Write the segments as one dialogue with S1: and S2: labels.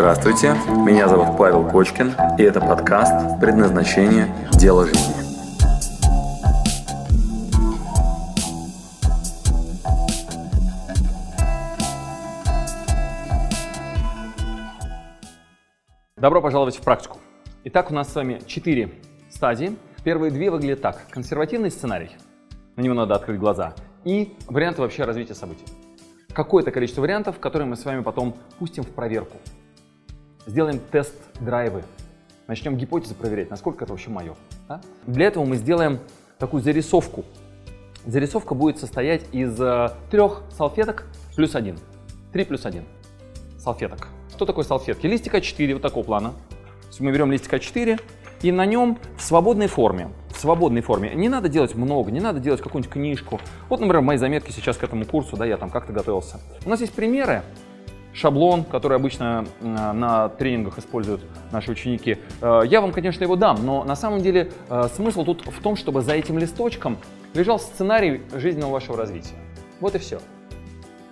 S1: Здравствуйте, меня зовут Павел Кочкин, и это подкаст «Предназначение. Дело жизни».
S2: Добро пожаловать в практику. Итак, у нас с вами четыре стадии. Первые две выглядят так. Консервативный сценарий, на него надо открыть глаза, и варианты вообще развития событий. Какое-то количество вариантов, которые мы с вами потом пустим в проверку. Сделаем тест-драйвы. Начнем гипотезы проверять, насколько это вообще мое. Да? Для этого мы сделаем такую зарисовку. Зарисовка будет состоять из э, трех салфеток плюс один. Три плюс один салфеток. Что такое салфетки? Листик А4 вот такого плана. Мы берем листик А4 и на нем в свободной форме, в свободной форме. Не надо делать много, не надо делать какую-нибудь книжку. Вот, например, мои заметки сейчас к этому курсу, да, я там как-то готовился. У нас есть примеры, шаблон, который обычно на тренингах используют наши ученики. Э, я вам, конечно, его дам, но на самом деле э, смысл тут в том, чтобы за этим листочком лежал сценарий жизненного вашего развития. Вот и все.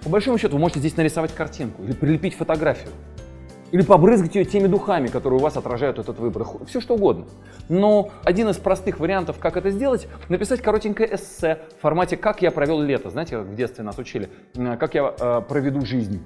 S2: По большому счету вы можете здесь нарисовать картинку или прилепить фотографию. Или побрызгать ее теми духами, которые у вас отражают этот выбор. Все что угодно. Но один из простых вариантов, как это сделать, написать коротенькое эссе в формате «Как я провел лето». Знаете, как в детстве нас учили? «Как я э, проведу жизнь».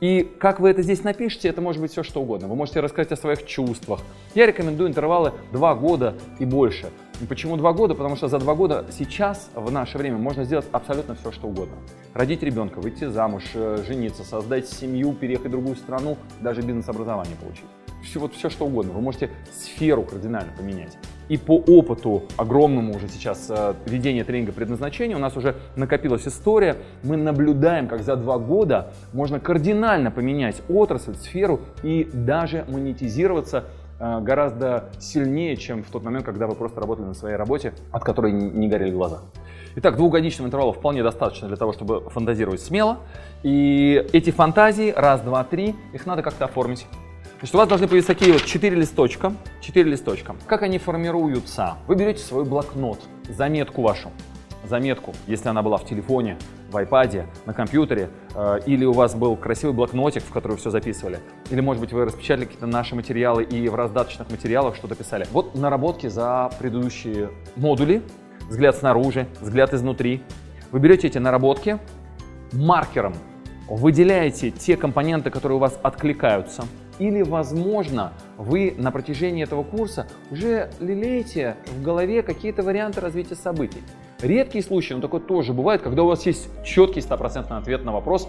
S2: И как вы это здесь напишете, это может быть все что угодно. Вы можете рассказать о своих чувствах. Я рекомендую интервалы 2 года и больше. Почему 2 года? Потому что за 2 года сейчас, в наше время, можно сделать абсолютно все что угодно. Родить ребенка, выйти замуж, э, жениться, создать семью, переехать в другую страну, даже бизнес-образование получить все, вот все что угодно. Вы можете сферу кардинально поменять. И по опыту огромному уже сейчас э, ведения тренинга предназначения у нас уже накопилась история. Мы наблюдаем, как за два года можно кардинально поменять отрасль, сферу и даже монетизироваться э, гораздо сильнее, чем в тот момент, когда вы просто работали на своей работе, от которой не горели глаза. Итак, двухгодичного интервала вполне достаточно для того, чтобы фантазировать смело. И эти фантазии, раз, два, три, их надо как-то оформить. Значит, у вас должны появиться такие вот четыре листочка. Четыре листочка. Как они формируются? Вы берете свой блокнот, заметку вашу. Заметку, если она была в телефоне, в iPad, на компьютере, э, или у вас был красивый блокнотик, в который все записывали, или, может быть, вы распечатали какие-то наши материалы и в раздаточных материалах что-то писали. Вот наработки за предыдущие модули, взгляд снаружи, взгляд изнутри. Вы берете эти наработки, маркером выделяете те компоненты, которые у вас откликаются – или, возможно, вы на протяжении этого курса уже лелеете в голове какие-то варианты развития событий. Редкий случай, но такой тоже бывает, когда у вас есть четкий стопроцентный ответ на вопрос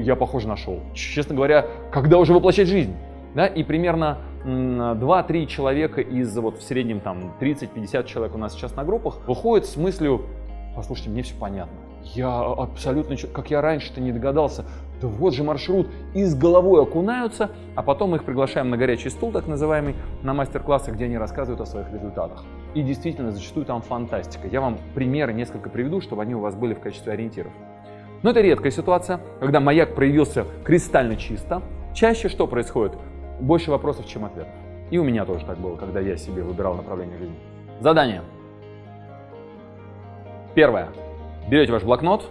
S2: «я, похоже, нашел». Честно говоря, когда уже воплощать жизнь? Да, и примерно 2-3 человека из вот в среднем там 30-50 человек у нас сейчас на группах выходят с мыслью «послушайте, мне все понятно, я абсолютно, как я раньше-то не догадался, да вот же маршрут, и с головой окунаются, а потом мы их приглашаем на горячий стул, так называемый, на мастер-классы, где они рассказывают о своих результатах. И действительно, зачастую там фантастика. Я вам примеры несколько приведу, чтобы они у вас были в качестве ориентиров. Но это редкая ситуация, когда маяк проявился кристально чисто. Чаще что происходит? Больше вопросов, чем ответов. И у меня тоже так было, когда я себе выбирал направление жизни. Задание. Первое. Берете ваш блокнот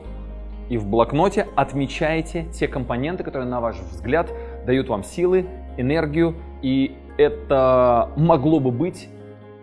S2: и в блокноте отмечаете те компоненты, которые, на ваш взгляд, дают вам силы, энергию, и это могло бы быть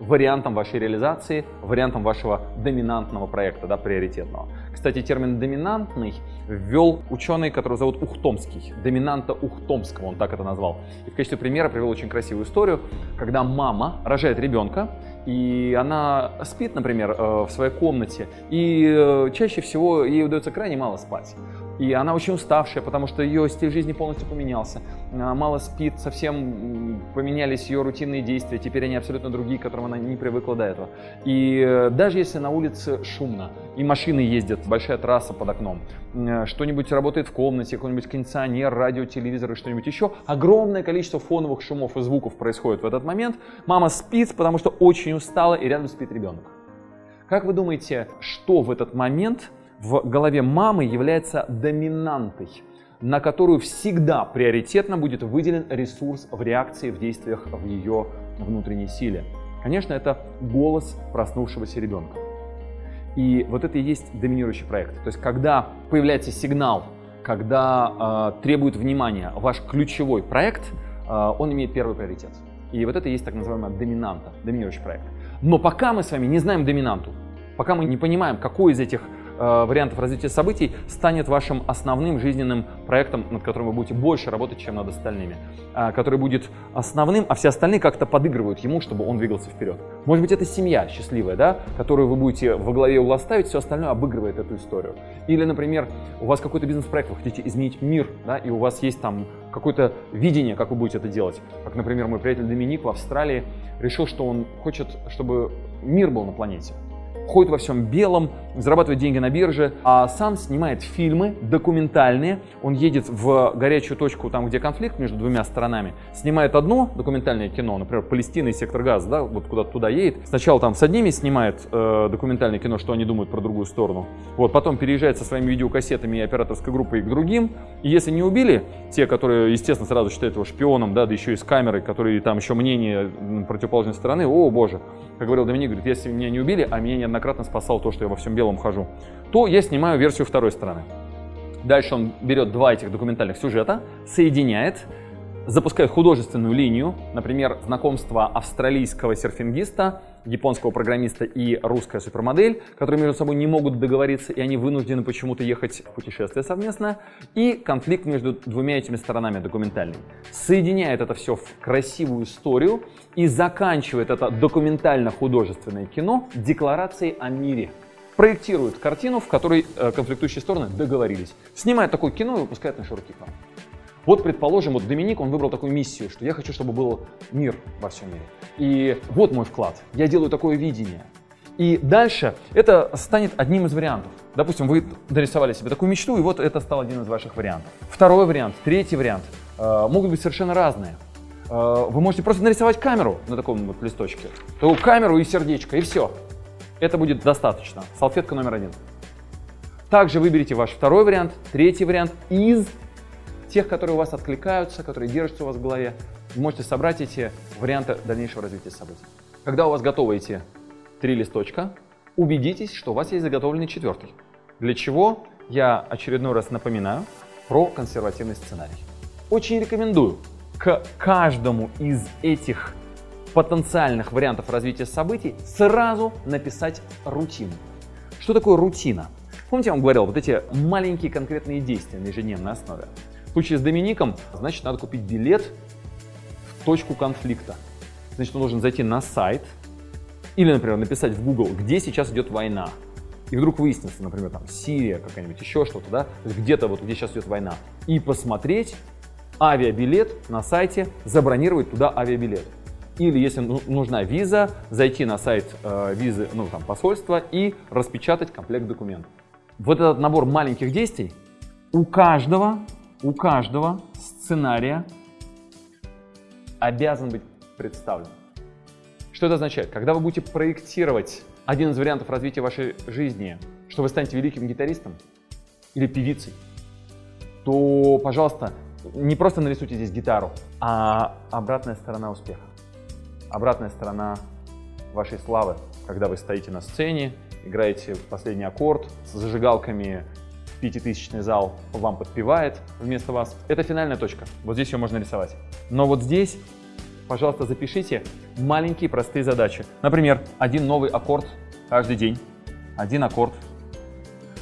S2: вариантом вашей реализации, вариантом вашего доминантного проекта, да, приоритетного. Кстати, термин «доминантный» ввел ученый, которого зовут Ухтомский. Доминанта Ухтомского, он так это назвал. И в качестве примера привел очень красивую историю, когда мама рожает ребенка, и она спит, например, э, в своей комнате, и э, чаще всего ей удается крайне мало спать. И она очень уставшая, потому что ее стиль жизни полностью поменялся. Она мало спит, совсем поменялись ее рутинные действия. Теперь они абсолютно другие, к которым она не привыкла до этого. И э, даже если на улице шумно, и машины ездят, большая трасса под окном, э, что-нибудь работает в комнате, какой-нибудь кондиционер, радио, телевизор и что-нибудь еще, огромное количество фоновых шумов и звуков происходит в этот момент. Мама спит, потому что очень устала, и рядом спит ребенок. Как вы думаете, что в этот момент в голове мамы является доминантой, на которую всегда приоритетно будет выделен ресурс в реакции, в действиях, в ее внутренней силе. Конечно, это голос проснувшегося ребенка. И вот это и есть доминирующий проект. То есть, когда появляется сигнал, когда э, требует внимания ваш ключевой проект, э, он имеет первый приоритет. И вот это и есть так называемая доминанта, доминирующий проект. Но пока мы с вами не знаем доминанту, пока мы не понимаем, какой из этих вариантов развития событий станет вашим основным жизненным проектом, над которым вы будете больше работать, чем над остальными, э, который будет основным, а все остальные как-то подыгрывают ему, чтобы он двигался вперед. Может быть, это семья счастливая, да, которую вы будете во главе угла ставить, все остальное обыгрывает эту историю. Или, например, у вас какой-то бизнес-проект, вы хотите изменить мир, да, и у вас есть там какое-то видение, как вы будете это делать. Как, например, мой приятель Доминик в Австралии решил, что он хочет, чтобы мир был на планете ходит во всем белом, зарабатывает деньги на бирже, а сам снимает фильмы документальные. Он едет в горячую точку, там, где конфликт между двумя сторонами, снимает одно документальное кино, например, Палестина и сектор газа, да, вот куда-то туда едет. Сначала там с одними снимает э, документальное кино, что они думают про другую сторону. Вот, потом переезжает со своими видеокассетами и операторской группой к другим. И если не убили, те, которые, естественно, сразу считают его шпионом, да, да еще и с камерой, которые там еще мнение противоположной стороны, о боже, как говорил Доминик, говорит, если меня не убили, а меня неоднократно спасал то, что я во всем белом хожу, то я снимаю версию второй стороны. Дальше он берет два этих документальных сюжета, соединяет, запускает художественную линию, например, знакомство австралийского серфингиста японского программиста и русская супермодель, которые между собой не могут договориться, и они вынуждены почему-то ехать в путешествие совместно, и конфликт между двумя этими сторонами документальный. Соединяет это все в красивую историю и заканчивает это документально-художественное кино декларацией о мире проектирует картину, в которой э, конфликтующие стороны договорились. Снимает такое кино и выпускает на широкий экран. Вот, предположим, вот Доминик, он выбрал такую миссию, что я хочу, чтобы был мир во всем мире. И вот мой вклад. Я делаю такое видение. И дальше это станет одним из вариантов. Допустим, вы нарисовали себе такую мечту, и вот это стал один из ваших вариантов. Второй вариант, третий вариант э, могут быть совершенно разные. Э, вы можете просто нарисовать камеру на таком вот листочке. То камеру и сердечко, и все. Это будет достаточно. Салфетка номер один. Также выберите ваш второй вариант, третий вариант из тех, которые у вас откликаются, которые держатся у вас в голове. Вы можете собрать эти варианты дальнейшего развития событий. Когда у вас готовы эти три листочка, убедитесь, что у вас есть заготовленный четвертый. Для чего я очередной раз напоминаю про консервативный сценарий. Очень рекомендую к каждому из этих потенциальных вариантов развития событий сразу написать рутину. Что такое рутина? Помните, я вам говорил, вот эти маленькие конкретные действия на ежедневной основе. В случае с Домиником, значит, надо купить билет в точку конфликта. Значит, он должен зайти на сайт или, например, написать в Google, где сейчас идет война. И вдруг выяснится, например, там Сирия какая-нибудь, еще что-то, да, где-то вот, где сейчас идет война. И посмотреть авиабилет на сайте, забронировать туда авиабилет. Или, если ну, нужна виза, зайти на сайт э, визы, ну, там, посольства и распечатать комплект документов. Вот этот набор маленьких действий у каждого у каждого сценария обязан быть представлен. Что это означает? Когда вы будете проектировать один из вариантов развития вашей жизни, что вы станете великим гитаристом или певицей, то, пожалуйста, не просто нарисуйте здесь гитару, а обратная сторона успеха. Обратная сторона вашей славы, когда вы стоите на сцене, играете последний аккорд с зажигалками пятитысячный зал вам подпевает вместо вас. Это финальная точка. Вот здесь ее можно рисовать. Но вот здесь, пожалуйста, запишите маленькие простые задачи. Например, один новый аккорд каждый день. Один аккорд.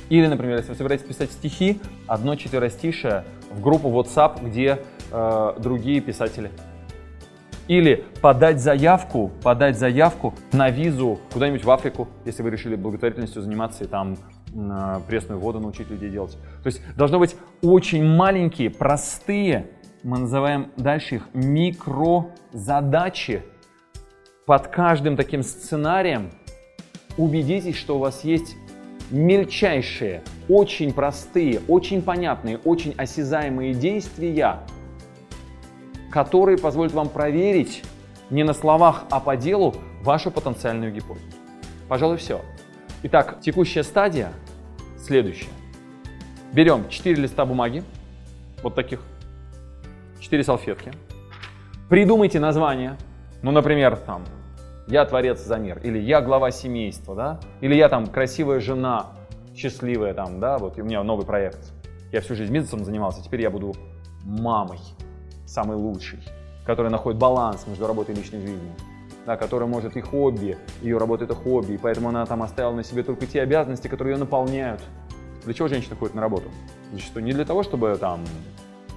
S2: Или, например, если вы собираетесь писать стихи, одно четверостишее в группу WhatsApp, где э, другие писатели. Или подать заявку, подать заявку на визу куда-нибудь в Африку, если вы решили благотворительностью заниматься и там пресную воду научить людей делать. То есть должно быть очень маленькие, простые, мы называем дальше их микрозадачи. Под каждым таким сценарием убедитесь, что у вас есть мельчайшие, очень простые, очень понятные, очень осязаемые действия, которые позволят вам проверить не на словах, а по делу вашу потенциальную гипотезу. Пожалуй, все. Итак, текущая стадия следующая. Берем 4 листа бумаги, вот таких, 4 салфетки. Придумайте название. Ну, например, там, я творец за мир, или я глава семейства, да, или я там красивая жена, счастливая там, да, вот у меня новый проект. Я всю жизнь бизнесом занимался, теперь я буду мамой, самой лучшей. которая находит баланс между работой и личной жизнью, да, которая может и хобби, ее работа это хобби, и поэтому она там оставила на себе только те обязанности, которые ее наполняют. Для чего женщина ходит на работу? Зачастую не для того, чтобы там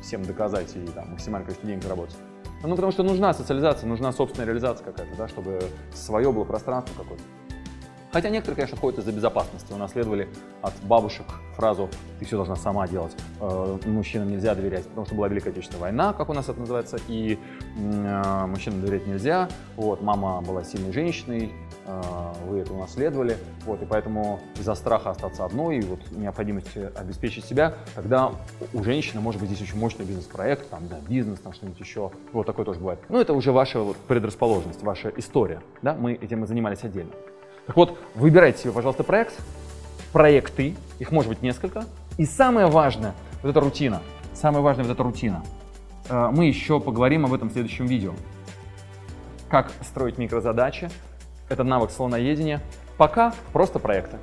S2: всем доказать и там максимальное количество денег заработать. Ну, потому что нужна социализация, нужна собственная реализация какая-то, да, чтобы свое было пространство какое-то. Хотя некоторые, конечно, ходят из-за безопасности. Унаследовали от бабушек фразу «ты все должна сама делать». Э, мужчинам нельзя доверять, потому что была Великая Отечественная война, как у нас это называется, и э, мужчинам доверять нельзя. Вот, мама была сильной женщиной, э, вы это унаследовали. Вот, и поэтому из-за страха остаться одной и вот необходимости обеспечить себя, тогда у женщины может быть здесь очень мощный бизнес-проект, там, да, бизнес, там что-нибудь еще. Вот такое тоже бывает. Но это уже ваша предрасположенность, ваша история. Да? Мы этим и занимались отдельно. Так вот, выбирайте себе, пожалуйста, проект, проекты, их может быть несколько. И самое важное, вот эта рутина. Самое важное, вот эта рутина. Э, мы еще поговорим об этом в следующем видео. Как строить микрозадачи. Это навык слоноедения. Пока просто проекты.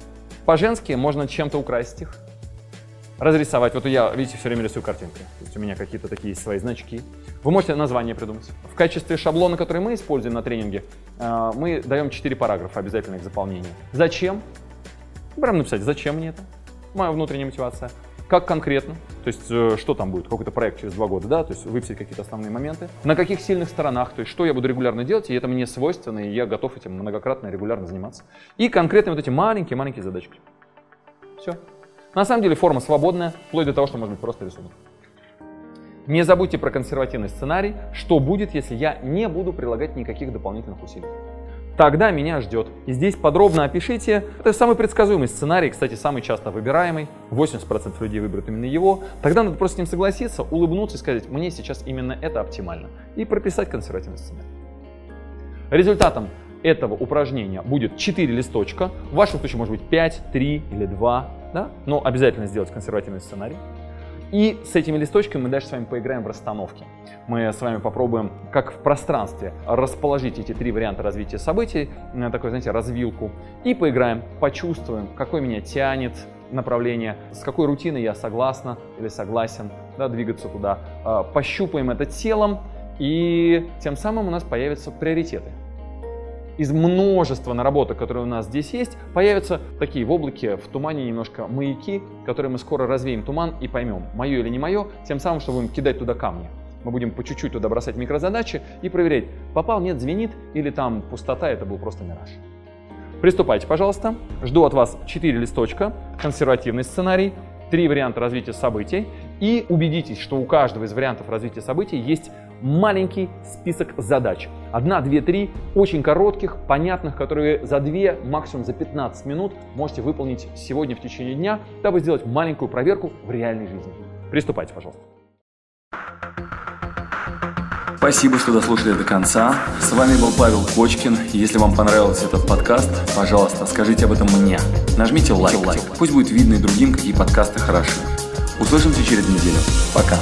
S2: По-женски можно чем-то украсить их. Разрисовать. Вот я, видите, все время рисую картинки. То есть у меня какие-то такие свои значки. Вы можете название придумать. В качестве шаблона, который мы используем на тренинге, э, мы даем 4 параграфа обязательно к заполнению. Зачем? Прям написать, зачем мне это? Моя внутренняя мотивация. Как конкретно? То есть, э, что там будет? Какой-то проект через два года, да? То есть, выписать какие-то основные моменты. На каких сильных сторонах? То есть, что я буду регулярно делать, и это мне свойственно, и я готов этим многократно и регулярно заниматься. И конкретно вот эти маленькие-маленькие задачки. Все. На самом деле, форма свободная, вплоть до того, что может быть просто рисунок. Не забудьте про консервативный сценарий, что будет, если я не буду прилагать никаких дополнительных усилий. Тогда меня ждет. И здесь подробно опишите. Это самый предсказуемый сценарий, кстати, самый часто выбираемый. 80% людей выберут именно его. Тогда надо просто с ним согласиться, улыбнуться и сказать, мне сейчас именно это оптимально. И прописать консервативный сценарий. Результатом этого упражнения будет 4 листочка. В вашем случае может быть 5, 3 или 2. Да? Но обязательно сделать консервативный сценарий. И с этими листочками мы дальше с вами поиграем в расстановки. Мы с вами попробуем, как в пространстве, расположить эти три варианта развития событий, на такой, знаете, развилку, и поиграем, почувствуем, какой меня тянет направление, с какой рутиной я согласна или согласен да, двигаться туда. А, пощупаем это телом, и тем самым у нас появятся приоритеты из множества наработок, которые у нас здесь есть, появятся такие в облаке, в тумане немножко маяки, которые мы скоро развеем туман и поймем, мое или не мое, тем самым, что будем кидать туда камни. Мы будем по чуть-чуть туда бросать микрозадачи и проверять, попал, нет, звенит, или там пустота, это был просто мираж. Приступайте, пожалуйста. Жду от вас 4 листочка, консервативный сценарий, три варианта развития событий и убедитесь, что у каждого из вариантов развития событий есть маленький список задач. Одна, две, три, очень коротких, понятных, которые за две, максимум за 15 минут можете выполнить сегодня в течение дня, дабы сделать маленькую проверку в реальной жизни. Приступайте, пожалуйста.
S1: Спасибо, что дослушали до конца. С вами был Павел Кочкин. Если вам понравился этот подкаст, пожалуйста, скажите об этом мне. Нажмите лайк. лайк. Пусть будет видно и другим, какие подкасты хороши. Услышимся через неделю. Пока.